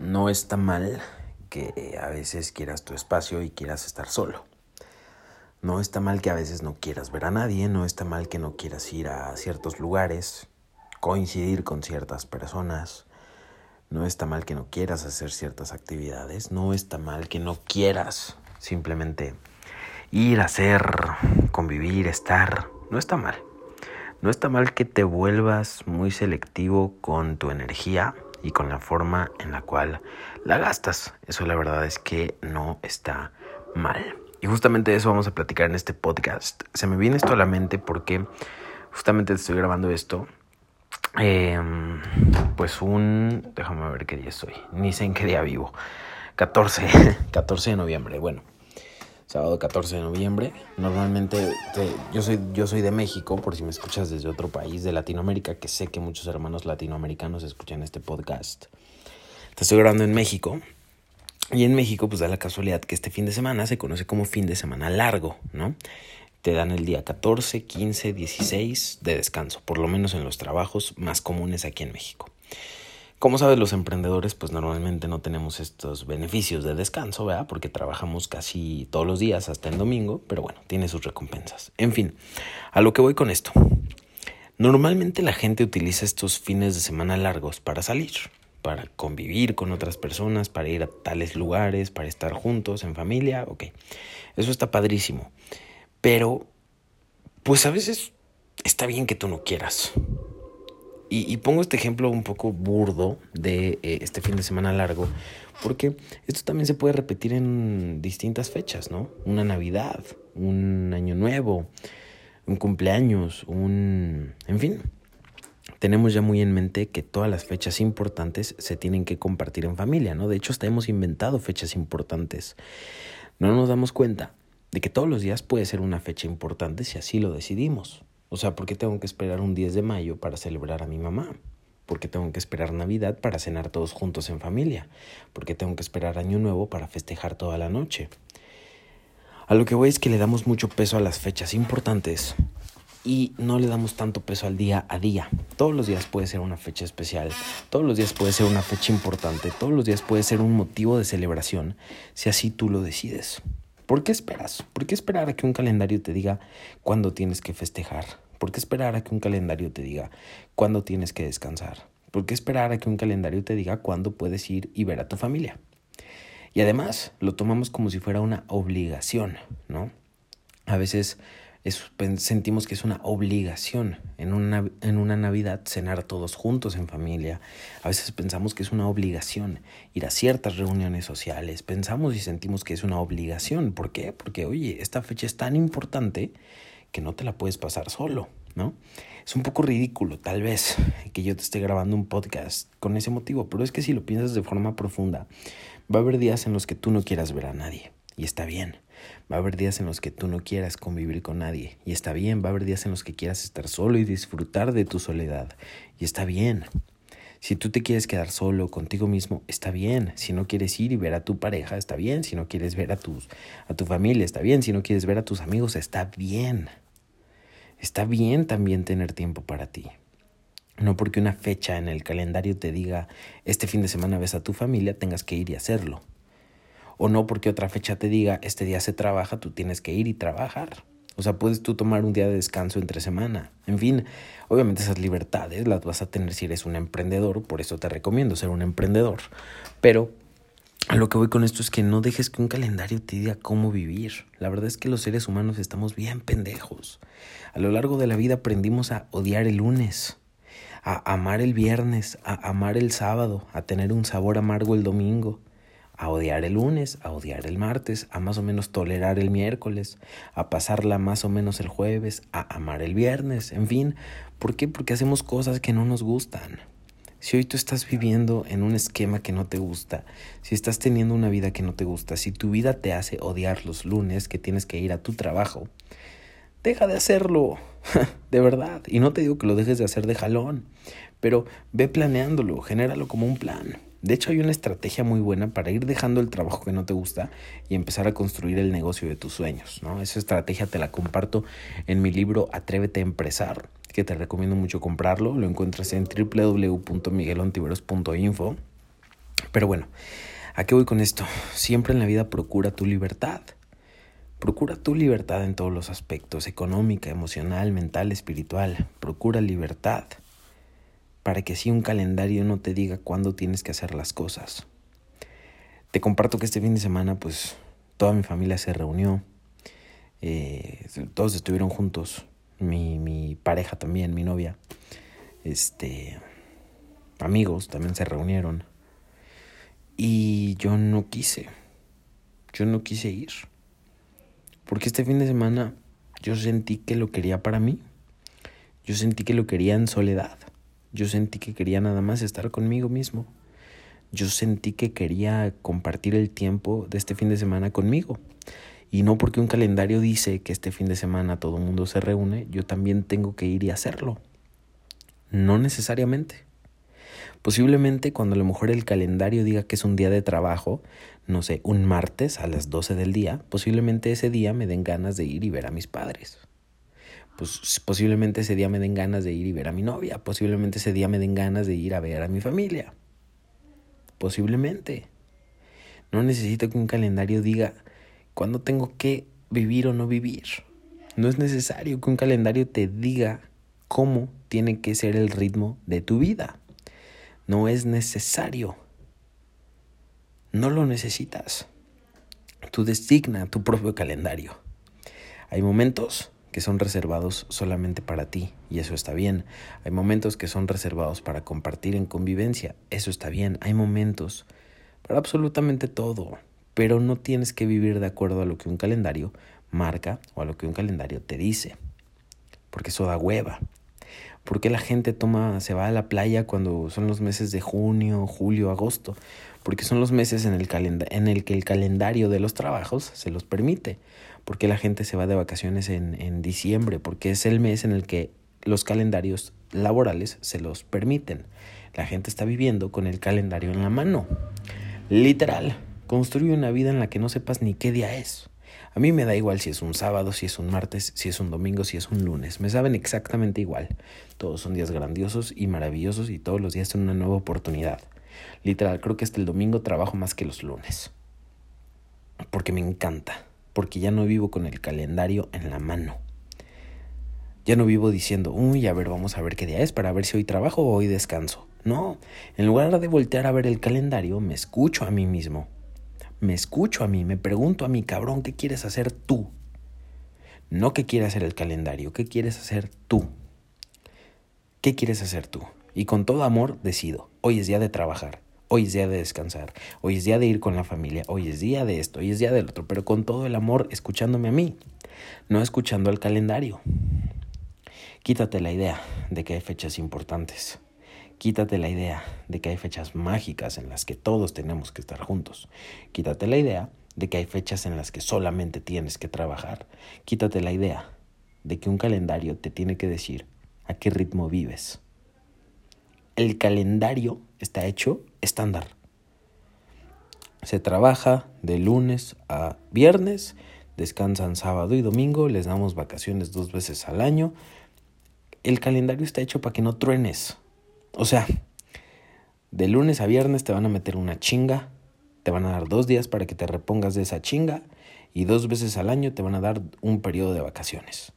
no está mal que a veces quieras tu espacio y quieras estar solo. No está mal que a veces no quieras ver a nadie, no está mal que no quieras ir a ciertos lugares, coincidir con ciertas personas, no está mal que no quieras hacer ciertas actividades, no está mal que no quieras simplemente ir a hacer, convivir, estar, no está mal. No está mal que te vuelvas muy selectivo con tu energía y con la forma en la cual la gastas. Eso la verdad es que no está mal. Y justamente eso vamos a platicar en este podcast. Se me viene esto a la mente porque justamente estoy grabando esto. Em, pues un... Déjame ver qué día estoy. Ni sé en qué día vivo. 14, 14 de noviembre. Bueno, sábado 14 de noviembre. Normalmente yo, soy, yo soy de México, por si me escuchas desde otro país de Latinoamérica, que sé que muchos hermanos latinoamericanos escuchan este podcast. Te estoy grabando en México. Y en México, pues da la casualidad que este fin de semana se conoce como fin de semana largo, ¿no? Te dan el día 14, 15, 16 de descanso, por lo menos en los trabajos más comunes aquí en México. Como sabes, los emprendedores pues normalmente no tenemos estos beneficios de descanso, ¿verdad? Porque trabajamos casi todos los días hasta el domingo, pero bueno, tiene sus recompensas. En fin, a lo que voy con esto. Normalmente la gente utiliza estos fines de semana largos para salir, para convivir con otras personas, para ir a tales lugares, para estar juntos en familia, ok. Eso está padrísimo. Pero, pues a veces está bien que tú no quieras. Y, pongo este ejemplo un poco burdo de eh, este fin de semana largo, porque esto también se puede repetir en distintas fechas, ¿no? Una Navidad, un Año Nuevo, un cumpleaños, un... en fin. Tenemos ya muy en mente que todas las fechas importantes se tienen que compartir en familia, ¿no? De hecho, hasta hemos inventado fechas importantes. No nos damos cuenta de que todos los días puede ser una fecha importante si así lo decidimos. O sea, ¿por qué tengo que esperar un 10 de mayo para celebrar a mi mamá? ¿Por qué tengo que esperar Navidad para cenar todos juntos en familia? ¿Por qué tengo que esperar Año Nuevo para festejar toda la noche? A lo que voy es que le damos mucho peso a las fechas importantes y no le damos tanto peso al día a día. Todos los días puede ser una fecha especial, todos los días puede ser una fecha importante, todos los días puede ser un motivo de celebración si así tú lo decides. ¿Por qué esperas? ¿Por qué esperar a que un calendario te diga cuándo tienes que festejar? ¿Por qué esperar a que un calendario te diga cuándo tienes que descansar? ¿Por qué esperar a que un calendario te diga cuándo puedes ir y ver a tu familia? Y además lo tomamos como si fuera una obligación, ¿no? A veces sentimos que es una obligación en una, en una Navidad cenar todos juntos en familia. A veces pensamos que es una obligación ir a ciertas reuniones sociales. Pensamos y sentimos que es una obligación. ¿Por qué? Porque, oye, esta fecha es tan importante que no te la puedes pasar solo, ¿no? Es un poco ridículo, tal vez, que yo te esté grabando un podcast con ese motivo, pero es que si lo piensas de forma profunda, va a haber días en los que tú no quieras ver a nadie, y está bien. Va a haber días en los que tú no quieras convivir con nadie. Y está bien. Va a haber días en los que quieras estar solo y disfrutar de tu soledad. Y está bien. Si tú te quieres quedar solo contigo mismo, está bien. Si no quieres ir y ver a tu pareja, está bien. Si no quieres ver a, tus, a tu familia, está bien. Si no quieres ver a tus amigos, está bien. Está bien también tener tiempo para ti. No porque una fecha en el calendario te diga este fin de semana ves a tu familia, tengas que ir y hacerlo o no porque otra fecha te diga, este día se trabaja, tú tienes que ir y trabajar. O sea, puedes tú tomar un día de descanso entre semana. En fin, obviamente esas libertades las vas a tener si eres un emprendedor, por eso te recomiendo ser un emprendedor. Pero lo que voy con esto es que no dejes que un calendario te diga cómo vivir. La verdad es que los seres humanos estamos bien pendejos. A lo largo de la vida aprendimos a odiar el lunes, a amar el viernes, a amar el sábado, a tener un sabor amargo el domingo a odiar el lunes, a odiar el martes, a más o menos tolerar el miércoles, a pasarla más o menos el jueves, a amar el viernes, en fin. ¿Por qué? Porque hacemos cosas que no nos gustan. Si hoy tú estás viviendo en un esquema que no te gusta, si estás teniendo una vida que no te gusta, si tu vida te hace odiar los lunes que tienes que ir a tu trabajo, deja de hacerlo, de verdad. Y no te digo que lo dejes de hacer de jalón, pero ve planeándolo, genéralo como un plan. De hecho, hay una estrategia muy buena para ir dejando el trabajo que no te gusta y empezar a construir el negocio de tus sueños. ¿no? Esa estrategia te la comparto en mi libro Atrévete a Empresar, que te recomiendo mucho comprarlo. Lo encuentras en www.miguelontiveros.info. Pero bueno, ¿a qué voy con esto? Siempre en la vida procura tu libertad. Procura tu libertad en todos los aspectos, económica, emocional, mental, espiritual. Procura libertad para que así un calendario no te diga cuándo tienes que hacer las cosas. Te comparto que este fin de semana pues toda mi familia se reunió, eh, todos estuvieron juntos, mi, mi pareja también, mi novia, este, amigos también se reunieron y yo no quise, yo no quise ir, porque este fin de semana yo sentí que lo quería para mí, yo sentí que lo quería en soledad, yo sentí que quería nada más estar conmigo mismo yo sentí que quería compartir el tiempo de este fin de semana conmigo. Y no porque un calendario dice que este fin de semana todo el mundo se reúne, yo también tengo que ir y hacerlo. No necesariamente. Posiblemente cuando a lo mejor el calendario diga que es un día de trabajo, no sé, un martes a las 12 del día, posiblemente ese día me den ganas de ir y ver a mis padres. Pues posiblemente ese día me den ganas de ir y ver a mi novia, posiblemente ese día me den ganas de ir a ver a mi familia. Posiblemente. No necesito que un calendario diga cuándo tengo que vivir o no vivir. No es necesario que un calendario te diga cómo tiene que ser el ritmo de tu vida. No es necesario. No lo necesitas. Tú designa tu propio calendario. Hay momentos que son reservados solamente para ti, y eso está bien. Hay momentos que son reservados para compartir en convivencia, eso está bien. Hay momentos para absolutamente todo, pero no tienes que vivir de acuerdo a lo que un calendario marca o a lo que un calendario te dice, porque eso da hueva. Porque la gente toma, se va a la playa cuando son los meses de junio, julio, agosto? Porque son los meses en el, en el que el calendario de los trabajos se los permite por la gente se va de vacaciones en, en diciembre, porque es el mes en el que los calendarios laborales se los permiten. La gente está viviendo con el calendario en la mano. Literal, construye una vida en la que no sepas ni qué día es. A mí me da igual si es un sábado, si es un martes, si es un domingo, si es un lunes. Me saben exactamente igual. Todos son días grandiosos y maravillosos y todos los días son una nueva oportunidad. Literal, creo que hasta el domingo trabajo más que los lunes. Porque me encanta porque ya no vivo con el calendario en la mano. Ya no vivo diciendo, uy, a ver, vamos a ver qué día es para ver si hoy trabajo o hoy descanso. No, en lugar de voltear a ver el calendario, me escucho a mí mismo. Me escucho a mí, me pregunto a mí, cabrón, ¿qué quieres hacer tú? No qué quiere hacer el calendario, ¿qué quieres hacer tú? ¿Qué quieres hacer tú? Y con todo amor decido, hoy es día de trabajar. Hoy es día de descansar, hoy es día de ir con la familia, hoy es día de esto, hoy es día del otro, pero con todo el amor escuchándome a mí, no escuchando al calendario. Quítate la idea de que hay fechas importantes. Quítate la idea de que hay fechas mágicas en las que todos tenemos que estar juntos. Quítate la idea de que hay fechas en las que solamente tienes que trabajar. Quítate la idea de que un calendario te tiene que decir a qué ritmo vives. El calendario está hecho estándar. Se trabaja de lunes a viernes, descansan sábado y domingo, les damos vacaciones dos veces al año. El calendario está hecho para que no truenes. O sea, de lunes a viernes te van a meter una chinga, te van a dar dos días para que te repongas de esa chinga y dos veces al año te van a dar un periodo de vacaciones.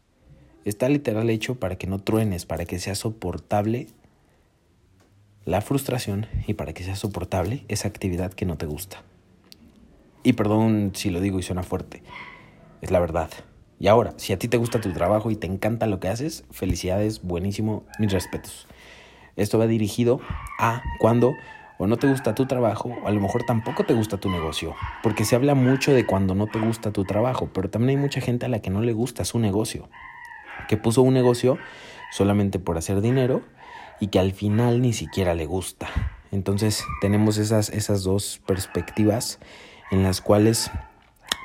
Está literal hecho para que no truenes, para que sea soportable la frustración y para que sea soportable esa actividad que no te gusta. Y perdón si lo digo y suena fuerte, es la verdad. Y ahora, si a ti te gusta tu trabajo y te encanta lo que haces, felicidades, buenísimo, mis respetos. Esto va dirigido a cuando o no te gusta tu trabajo o a lo mejor tampoco te gusta tu negocio, porque se habla mucho de cuando no te gusta tu trabajo, pero también hay mucha gente a la que no le gusta su negocio, que puso un negocio solamente por hacer dinero y que al final ni siquiera le gusta. Entonces tenemos esas, esas dos perspectivas en las cuales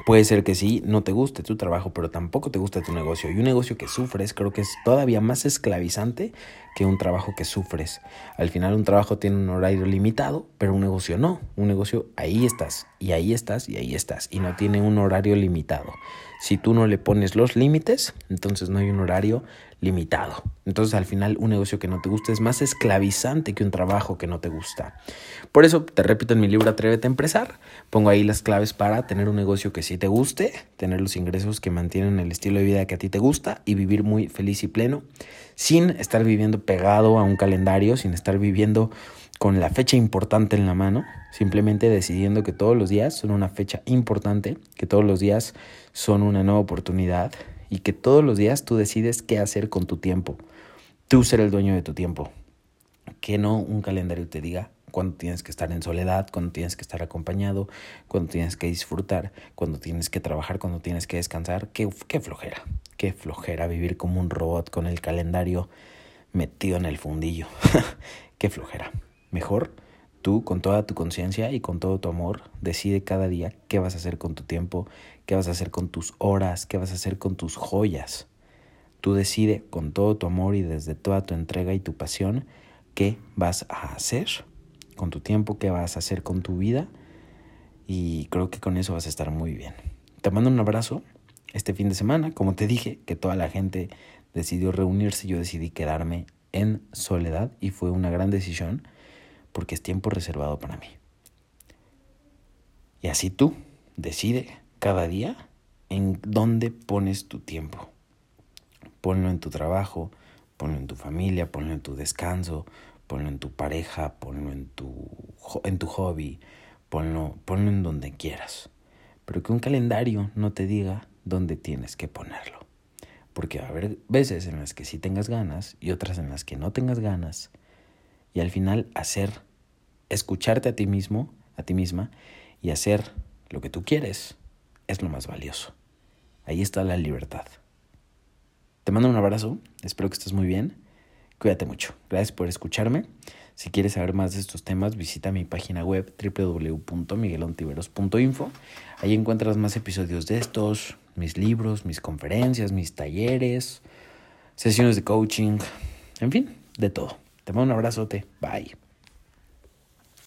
puede ser que sí, no te guste tu trabajo, pero tampoco te gusta tu negocio. Y un negocio que sufres creo que es todavía más esclavizante que un trabajo que sufres. Al final un trabajo tiene un horario limitado, pero un negocio no. Un negocio ahí estás, y ahí estás, y ahí estás, y no tiene un horario limitado. Si tú no le pones los límites, entonces no hay un horario limitado. Entonces al final un negocio que no te gusta es más esclavizante que un trabajo que no te gusta. Por eso te repito en mi libro Atrévete a empezar, pongo ahí las claves para tener un negocio que sí te guste, tener los ingresos que mantienen el estilo de vida que a ti te gusta y vivir muy feliz y pleno sin estar viviendo pegado a un calendario, sin estar viviendo con la fecha importante en la mano, simplemente decidiendo que todos los días son una fecha importante, que todos los días son una nueva oportunidad y que todos los días tú decides qué hacer con tu tiempo. Tú ser el dueño de tu tiempo. Que no un calendario te diga cuándo tienes que estar en soledad, cuándo tienes que estar acompañado, cuándo tienes que disfrutar, cuándo tienes que trabajar, cuándo tienes que descansar. Qué, qué flojera, qué flojera vivir como un robot con el calendario metido en el fundillo. qué flojera. Mejor tú con toda tu conciencia y con todo tu amor decide cada día qué vas a hacer con tu tiempo, qué vas a hacer con tus horas, qué vas a hacer con tus joyas. Tú decide con todo tu amor y desde toda tu entrega y tu pasión qué vas a hacer con tu tiempo, qué vas a hacer con tu vida y creo que con eso vas a estar muy bien. Te mando un abrazo este fin de semana, como te dije, que toda la gente decidió reunirse, yo decidí quedarme en soledad y fue una gran decisión porque es tiempo reservado para mí. Y así tú decide cada día en dónde pones tu tiempo. Ponlo en tu trabajo, ponlo en tu familia, ponlo en tu descanso, ponlo en tu pareja, ponlo en tu, en tu hobby, ponlo, ponlo en donde quieras. Pero que un calendario no te diga dónde tienes que ponerlo. Porque va a haber veces en las que sí tengas ganas y otras en las que no tengas ganas. Y al final hacer escucharte a ti mismo, a ti misma, y hacer lo que tú quieres es lo más valioso. Ahí está la libertad. Te mando un abrazo, espero que estés muy bien. Cuídate mucho. Gracias por escucharme. Si quieres saber más de estos temas, visita mi página web www.miguelontiveros.info. Ahí encuentras más episodios de estos, mis libros, mis conferencias, mis talleres, sesiones de coaching, en fin, de todo. Te mando un abrazote. Bye.